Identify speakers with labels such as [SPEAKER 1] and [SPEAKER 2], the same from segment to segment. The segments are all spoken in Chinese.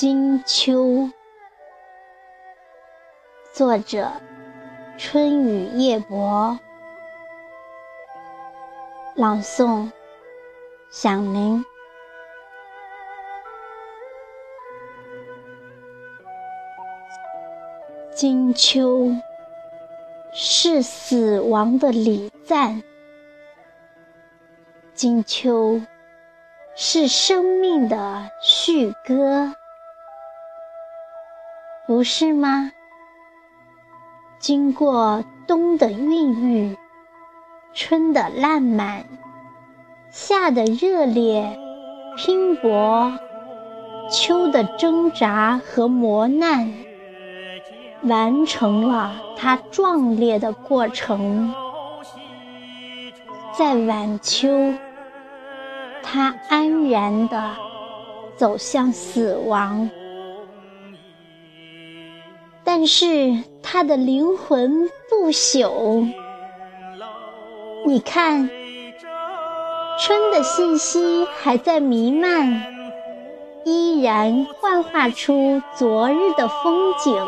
[SPEAKER 1] 金秋，作者：春雨夜泊，朗诵：响铃。金秋是死亡的礼赞，金秋是生命的序歌，不是吗？经过冬的孕育，春的烂漫，夏的热烈拼搏，秋的挣扎和磨难。完成了它壮烈的过程，在晚秋，它安然地走向死亡，但是他的灵魂不朽。你看，春的信息还在弥漫，依然幻化出昨日的风景。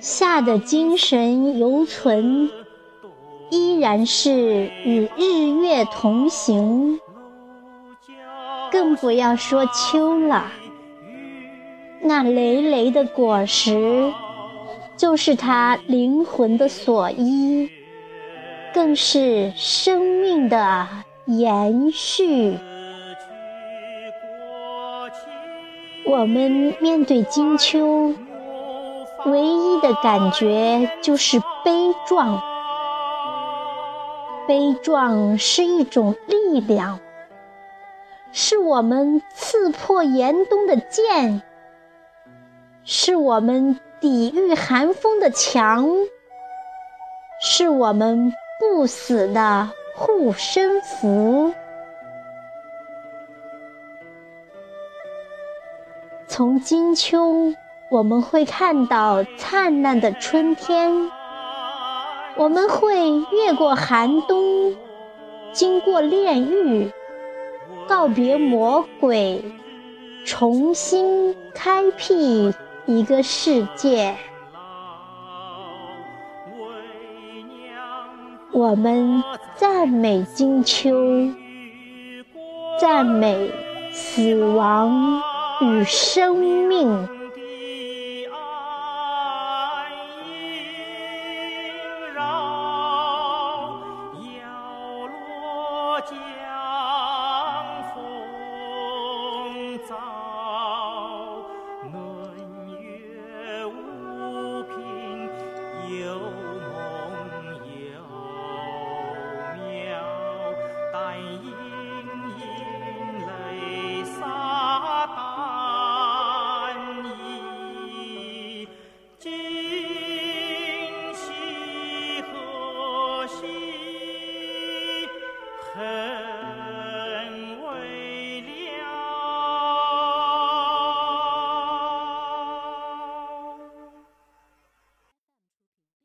[SPEAKER 1] 夏的精神犹存，依然是与日月同行。更不要说秋了，那累累的果实，就是他灵魂的所依，更是生命的延续。我们面对金秋。唯一的感觉就是悲壮，悲壮是一种力量，是我们刺破严冬的剑，是我们抵御寒风的墙，是我们不死的护身符。从金秋。我们会看到灿烂的春天，我们会越过寒冬，经过炼狱，告别魔鬼，重新开辟一个世界。我们赞美金秋，赞美死亡与生命。有